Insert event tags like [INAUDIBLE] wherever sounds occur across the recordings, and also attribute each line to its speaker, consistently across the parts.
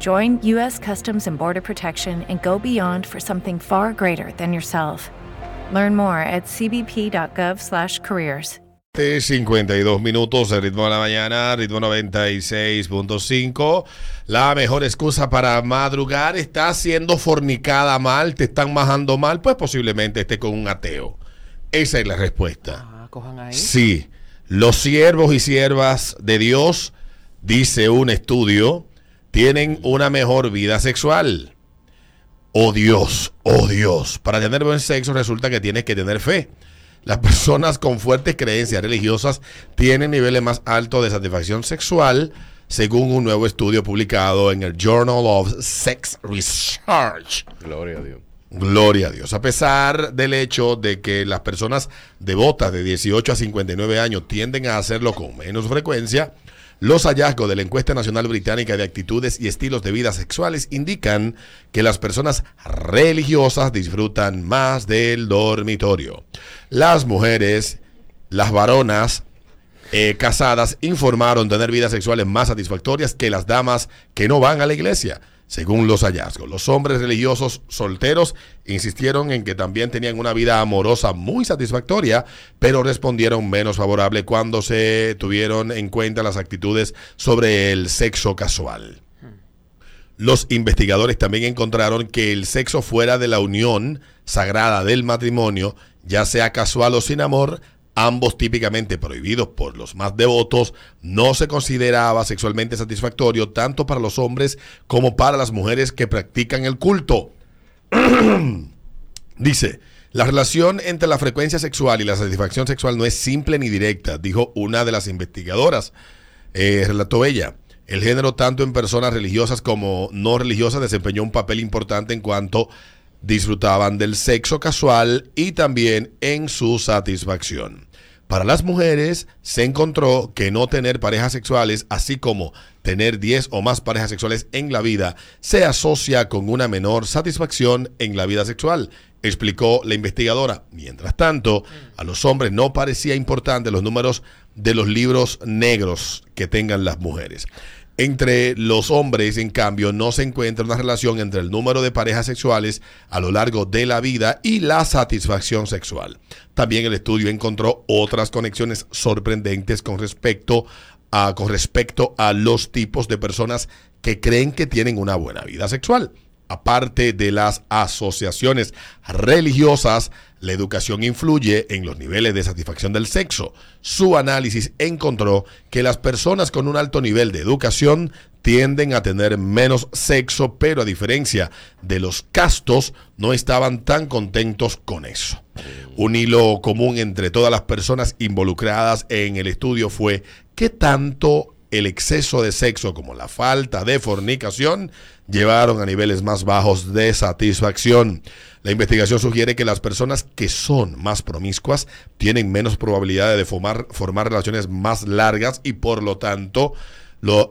Speaker 1: Join U.S. Customs and Border Protection and go beyond for something far greater than yourself. Learn more at cbp.gov/careers.
Speaker 2: 52 minutos de ritmo de la mañana, ritmo 96.5. La mejor excusa para madrugar está siendo fornicada mal, te están majando mal, pues posiblemente esté con un ateo. Esa es la respuesta.
Speaker 3: Ah, cojan ahí.
Speaker 2: Sí, los siervos y siervas de Dios, dice un estudio, tienen una mejor vida sexual. Oh Dios, oh Dios, para tener buen sexo resulta que tienes que tener fe. Las [LAUGHS] personas con fuertes creencias religiosas tienen niveles más altos de satisfacción sexual, según un nuevo estudio publicado en el Journal of Sex Research.
Speaker 4: Gloria a Dios.
Speaker 2: Gloria a Dios. A pesar del hecho de que las personas devotas de 18 a 59 años tienden a hacerlo con menos frecuencia, los hallazgos de la encuesta nacional británica de actitudes y estilos de vida sexuales indican que las personas religiosas disfrutan más del dormitorio. Las mujeres, las varonas eh, casadas informaron tener vidas sexuales más satisfactorias que las damas que no van a la iglesia según los hallazgos. Los hombres religiosos solteros insistieron en que también tenían una vida amorosa muy satisfactoria, pero respondieron menos favorable cuando se tuvieron en cuenta las actitudes sobre el sexo casual. Los investigadores también encontraron que el sexo fuera de la unión sagrada del matrimonio, ya sea casual o sin amor, ambos típicamente prohibidos por los más devotos, no se consideraba sexualmente satisfactorio tanto para los hombres como para las mujeres que practican el culto. [CLEARS THROAT] Dice, la relación entre la frecuencia sexual y la satisfacción sexual no es simple ni directa, dijo una de las investigadoras, eh, relató ella. El género, tanto en personas religiosas como no religiosas, desempeñó un papel importante en cuanto disfrutaban del sexo casual y también en su satisfacción. Para las mujeres se encontró que no tener parejas sexuales, así como tener 10 o más parejas sexuales en la vida, se asocia con una menor satisfacción en la vida sexual, explicó la investigadora. Mientras tanto, a los hombres no parecía importante los números de los libros negros que tengan las mujeres. Entre los hombres, en cambio, no se encuentra una relación entre el número de parejas sexuales a lo largo de la vida y la satisfacción sexual. También el estudio encontró otras conexiones sorprendentes con respecto a, con respecto a los tipos de personas que creen que tienen una buena vida sexual. Aparte de las asociaciones religiosas, la educación influye en los niveles de satisfacción del sexo. Su análisis encontró que las personas con un alto nivel de educación tienden a tener menos sexo, pero a diferencia de los castos, no estaban tan contentos con eso. Un hilo común entre todas las personas involucradas en el estudio fue que tanto el exceso de sexo como la falta de fornicación llevaron a niveles más bajos de satisfacción. La investigación sugiere que las personas que son más promiscuas tienen menos probabilidad de formar, formar relaciones más largas y por lo tanto,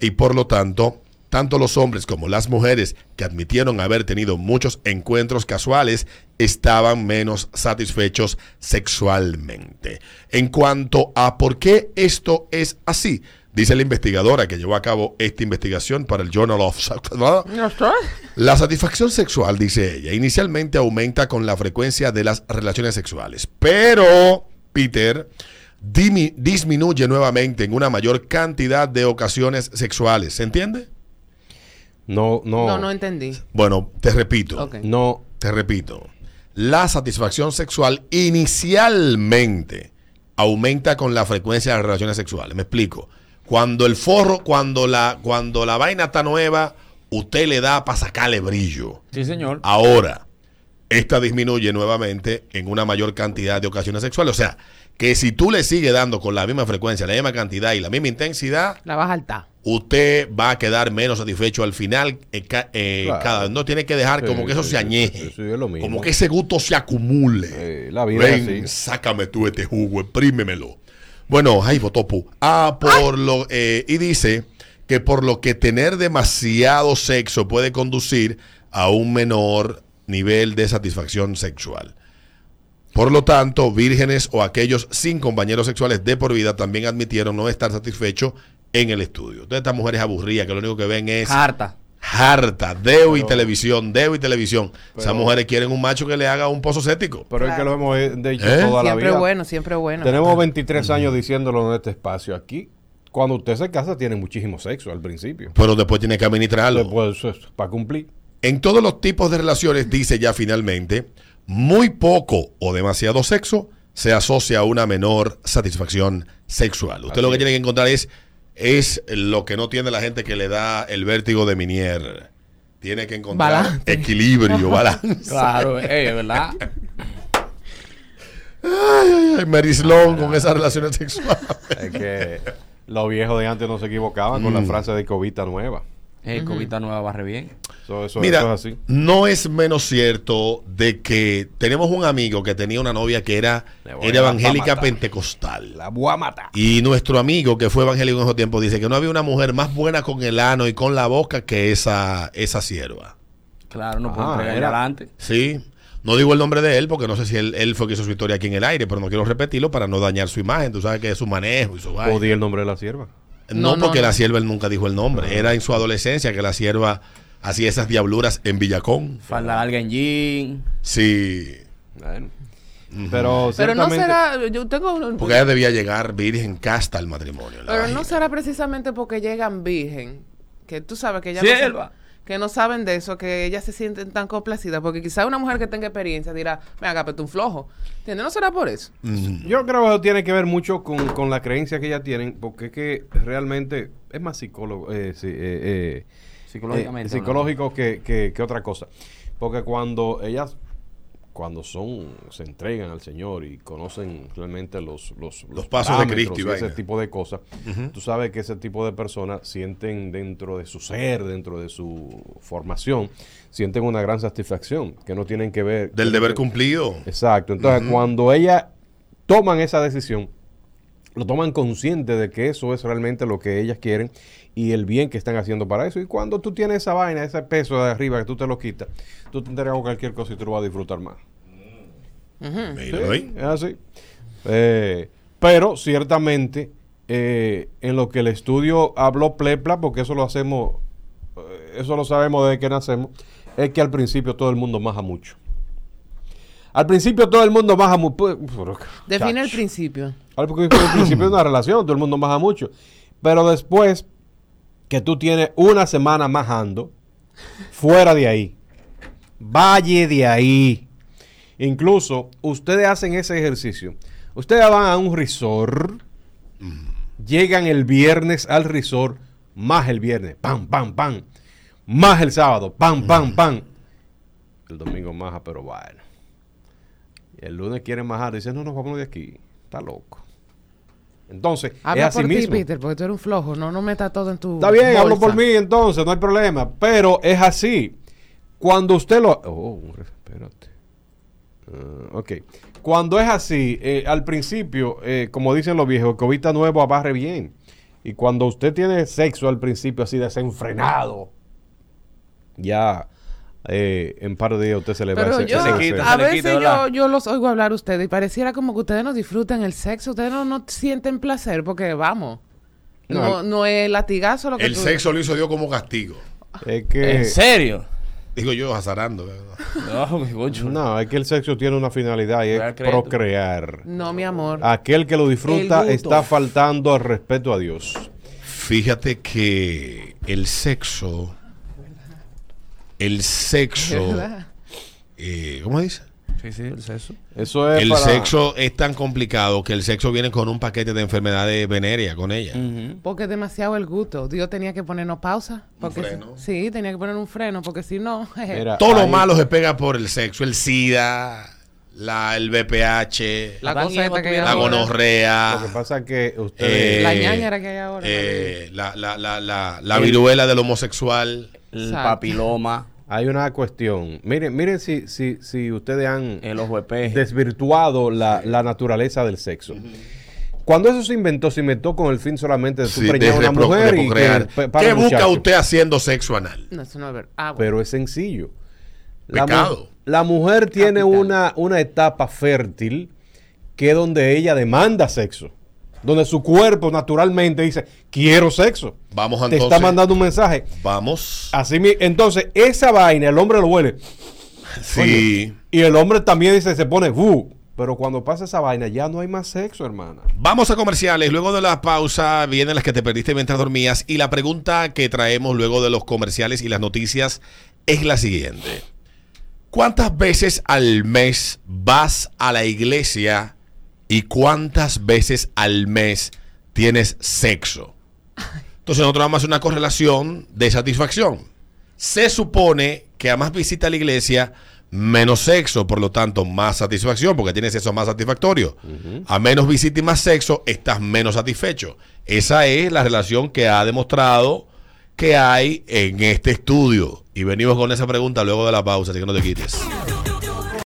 Speaker 2: y por lo tanto tanto los hombres como las mujeres que admitieron haber tenido muchos encuentros casuales estaban menos satisfechos sexualmente. En cuanto a por qué esto es así, dice la investigadora que llevó a cabo esta investigación para el Journal of [LAUGHS] La satisfacción sexual, dice ella, inicialmente aumenta con la frecuencia de las relaciones sexuales, pero, Peter, disminuye nuevamente en una mayor cantidad de ocasiones sexuales. ¿Se entiende?
Speaker 3: No, no.
Speaker 4: No, no entendí.
Speaker 2: Bueno, te repito.
Speaker 3: No.
Speaker 2: Te repito. La satisfacción sexual inicialmente aumenta con la frecuencia de las relaciones sexuales. Me explico. Cuando el forro, cuando la, cuando la vaina está nueva, usted le da para sacarle brillo.
Speaker 3: Sí, señor.
Speaker 2: Ahora, esta disminuye nuevamente en una mayor cantidad de ocasiones sexuales. O sea, que si tú le sigues dando con la misma frecuencia, la misma cantidad y la misma intensidad,
Speaker 4: la vas a altar.
Speaker 2: Usted va a quedar menos satisfecho al final. Eh, eh, cada no tiene que dejar como que eso se añeje. como que ese gusto se acumule.
Speaker 3: la vida
Speaker 2: Ven, sácame tú este jugo, exprímemelo. Bueno, ay, Botopu. Ah, por lo. Eh, y dice que por lo que tener demasiado sexo puede conducir a un menor nivel de satisfacción sexual. Por lo tanto, vírgenes o aquellos sin compañeros sexuales de por vida también admitieron no estar satisfechos en el estudio. Entonces, estas mujeres aburridas que lo único que ven es.
Speaker 3: Harta.
Speaker 2: Harta, deo y televisión, deo y televisión. Esas mujeres quieren un macho que le haga un pozo cético.
Speaker 3: Pero es que lo hemos dicho ¿Eh? toda la vida.
Speaker 4: Siempre bueno, siempre bueno.
Speaker 3: Tenemos 23 años diciéndolo en este espacio aquí. Cuando usted se casa, tiene muchísimo sexo al principio.
Speaker 2: Pero después tiene que administrarlo.
Speaker 3: Después, para cumplir.
Speaker 2: En todos los tipos de relaciones, dice ya finalmente, muy poco o demasiado sexo se asocia a una menor satisfacción sexual. Usted lo que tiene que encontrar es, es lo que no tiene la gente que le da el vértigo de Minier. Tiene que encontrar equilibrio, [LAUGHS] balance.
Speaker 3: Claro, es verdad.
Speaker 2: Ay, ay, ay, con esas relaciones sexuales.
Speaker 3: Es que los viejos de antes no se equivocaban con la mm. frase de covita nueva.
Speaker 5: Eh, Covita nueva barre bien.
Speaker 2: Mira, no es menos cierto de que tenemos un amigo que tenía una novia que era, era evangélica pentecostal.
Speaker 3: La voy
Speaker 2: Y nuestro amigo que fue evangélico en esos tiempos dice que no había una mujer más buena con el ano y con la boca que esa, esa sierva.
Speaker 5: Claro, no puedo entregar adelante.
Speaker 2: Sí. No digo el nombre de él porque no sé si él, él, fue que hizo su historia aquí en el aire, pero no quiero repetirlo para no dañar su imagen. Tú sabes que es su manejo y su
Speaker 3: ¿O el nombre de la sierva?
Speaker 2: No, porque la sierva él nunca dijo el nombre. Era en su adolescencia que la sierva hacía esas diabluras en Villacón.
Speaker 5: Falda larga en jean.
Speaker 2: Sí.
Speaker 3: Pero,
Speaker 4: Pero no será, yo tengo
Speaker 2: Porque ella debía llegar virgen casta al matrimonio.
Speaker 4: Pero no será precisamente porque llegan virgen, que tú sabes que ella
Speaker 5: Sierva
Speaker 4: que no saben de eso, que ellas se sienten tan complacidas, porque quizá una mujer que tenga experiencia dirá, me haga un flojo. ¿Entiendes? ¿No será por eso?
Speaker 3: Yo creo que tiene que ver mucho con, la creencia que ellas tienen, porque es que realmente es más psicólogo, eh, eh, eh,
Speaker 5: Psicológicamente,
Speaker 3: psicológico que, que, que, otra cosa. Porque cuando ellas cuando son se entregan al Señor y conocen realmente los, los,
Speaker 2: los, pasos de Cristo y
Speaker 3: ese tipo de cosas, tú sabes que ese tipo de personas sienten dentro de su ser, dentro de su formación, sienten una gran satisfacción que no tienen que ver...
Speaker 2: Del deber cumplido.
Speaker 3: Exacto. Entonces, cuando ellas toman esa decisión, lo toman consciente de que eso es realmente lo que ellas quieren y el bien que están haciendo para eso. Y cuando tú tienes esa vaina, ese peso de arriba que tú te lo quitas, tú te entregas cualquier cosa y tú lo vas a disfrutar más. es así. Eh, pero ciertamente, eh, en lo que el estudio habló Plepla, porque eso lo hacemos, eh, eso lo sabemos desde que nacemos, es que al principio todo el mundo maja mucho. Al principio todo el mundo baja mucho. Pues,
Speaker 4: Define el principio.
Speaker 3: Al principio es una relación, todo el mundo baja mucho. Pero después que tú tienes una semana majando, fuera de ahí. Valle de ahí. Incluso ustedes hacen ese ejercicio. Ustedes van a un resort, llegan el viernes al resort, más el viernes, pam, pam, pam. Más el sábado, pam, pam, pam. El domingo maja, pero bueno. Y el lunes quieren majar, dicen, no, no, vamos de aquí. Está loco. Entonces,
Speaker 4: es así por mismo. Ti, Peter, porque tú eres un flojo, no, no metas todo en tu.
Speaker 3: Está bien, hablo por mí entonces, no hay problema. Pero es así. Cuando usted lo. Oh, espérate. Uh, ok. Cuando es así, eh, al principio, eh, como dicen los viejos, el cobita nuevo abarre bien. Y cuando usted tiene sexo al principio así desenfrenado, ya eh, en par de días usted se le va
Speaker 4: Pero
Speaker 3: ese-
Speaker 4: yo,
Speaker 5: se quita,
Speaker 4: a
Speaker 5: se le
Speaker 4: veces
Speaker 5: quita,
Speaker 4: yo, los oigo hablar a ustedes y pareciera como que ustedes no disfrutan el sexo, ustedes no, no sienten placer porque vamos.
Speaker 3: No,
Speaker 4: No, no, es latigazo lo que
Speaker 2: El
Speaker 4: tú-
Speaker 2: sexo lo hizo Dios como castigo.
Speaker 3: Es que,
Speaker 5: ¿En serio?
Speaker 2: Digo yo, azarando. ¿verdad?
Speaker 5: No, [LAUGHS]
Speaker 3: no, es que el sexo tiene una finalidad y es procrear.
Speaker 4: No, mi amor.
Speaker 3: Aquel que lo disfruta está faltando al respeto a Dios.
Speaker 2: Fíjate que el sexo. El sexo. Eh, ¿Cómo dice?
Speaker 5: Sí, sí, el sexo.
Speaker 3: Eso es
Speaker 2: El
Speaker 3: para-
Speaker 2: sexo es tan complicado que el sexo viene con un paquete de enfermedades venéreas con ella.
Speaker 4: Porque es demasiado el gusto. Dios tenía que ponernos pausa. Porque
Speaker 2: freno.
Speaker 4: Sí, tenía que poner un freno, porque si no... [LAUGHS]
Speaker 3: Mira,
Speaker 2: Todo lo
Speaker 3: hay-
Speaker 2: malo se pega por el sexo. El SIDA, la, el VPH,
Speaker 4: la cosa
Speaker 5: Eva
Speaker 4: esta que hay
Speaker 5: tuvieron-
Speaker 2: la
Speaker 4: ahora.
Speaker 2: gonorrea.
Speaker 3: Lo que pasa es que
Speaker 2: eh,
Speaker 3: ustedes...
Speaker 4: La ñañara que hay ahora.
Speaker 2: eh, la, la, la, la, la viruela del homosexual.
Speaker 5: El
Speaker 4: Exacto.
Speaker 5: papiloma,
Speaker 3: Hay una cuestión. Miren, miren si, si, si ustedes han
Speaker 5: el ojo de peje.
Speaker 3: desvirtuado la, la naturaleza del sexo. Cuando eso se inventó, se inventó con el fin solamente de tú
Speaker 2: Sí,
Speaker 3: preñar a una mujer y que, para
Speaker 2: ¿Qué busca
Speaker 3: muchacho.
Speaker 2: usted haciendo sexo anal?
Speaker 4: No, eso no es verdad. Ah, bueno.
Speaker 3: Pero es sencillo. La, mu- la mujer tiene
Speaker 4: Capital.
Speaker 3: una, una etapa fértil que es donde ella demanda sexo. Donde su cuerpo naturalmente dice, quiero sexo.
Speaker 2: Vamos
Speaker 3: Te
Speaker 2: entonces.
Speaker 3: está mandando un mensaje.
Speaker 2: Vamos.
Speaker 3: Así entonces, esa vaina, el hombre lo huele.
Speaker 2: Sí.
Speaker 3: Y el hombre también dice, se pone, "Uh". Pero cuando pasa esa vaina, ya no hay más sexo, hermana.
Speaker 2: Vamos a comerciales. Luego de la pausa vienen las que te perdiste mientras dormías. Y la pregunta que traemos luego de los comerciales y las noticias es la siguiente. ¿Cuántas veces al mes vas a la iglesia y cuántas veces al mes tienes sexo? Entonces nosotros vamos a hacer una correlación de satisfacción. Se supone que a más visita a la iglesia, menos sexo, por lo tanto, más satisfacción, porque tienes sexo más satisfactorio. A menos visita y más sexo, estás menos satisfecho. Esa es la relación que ha demostrado que hay en este estudio. Y venimos con esa pregunta luego de la pausa, así que no te quites.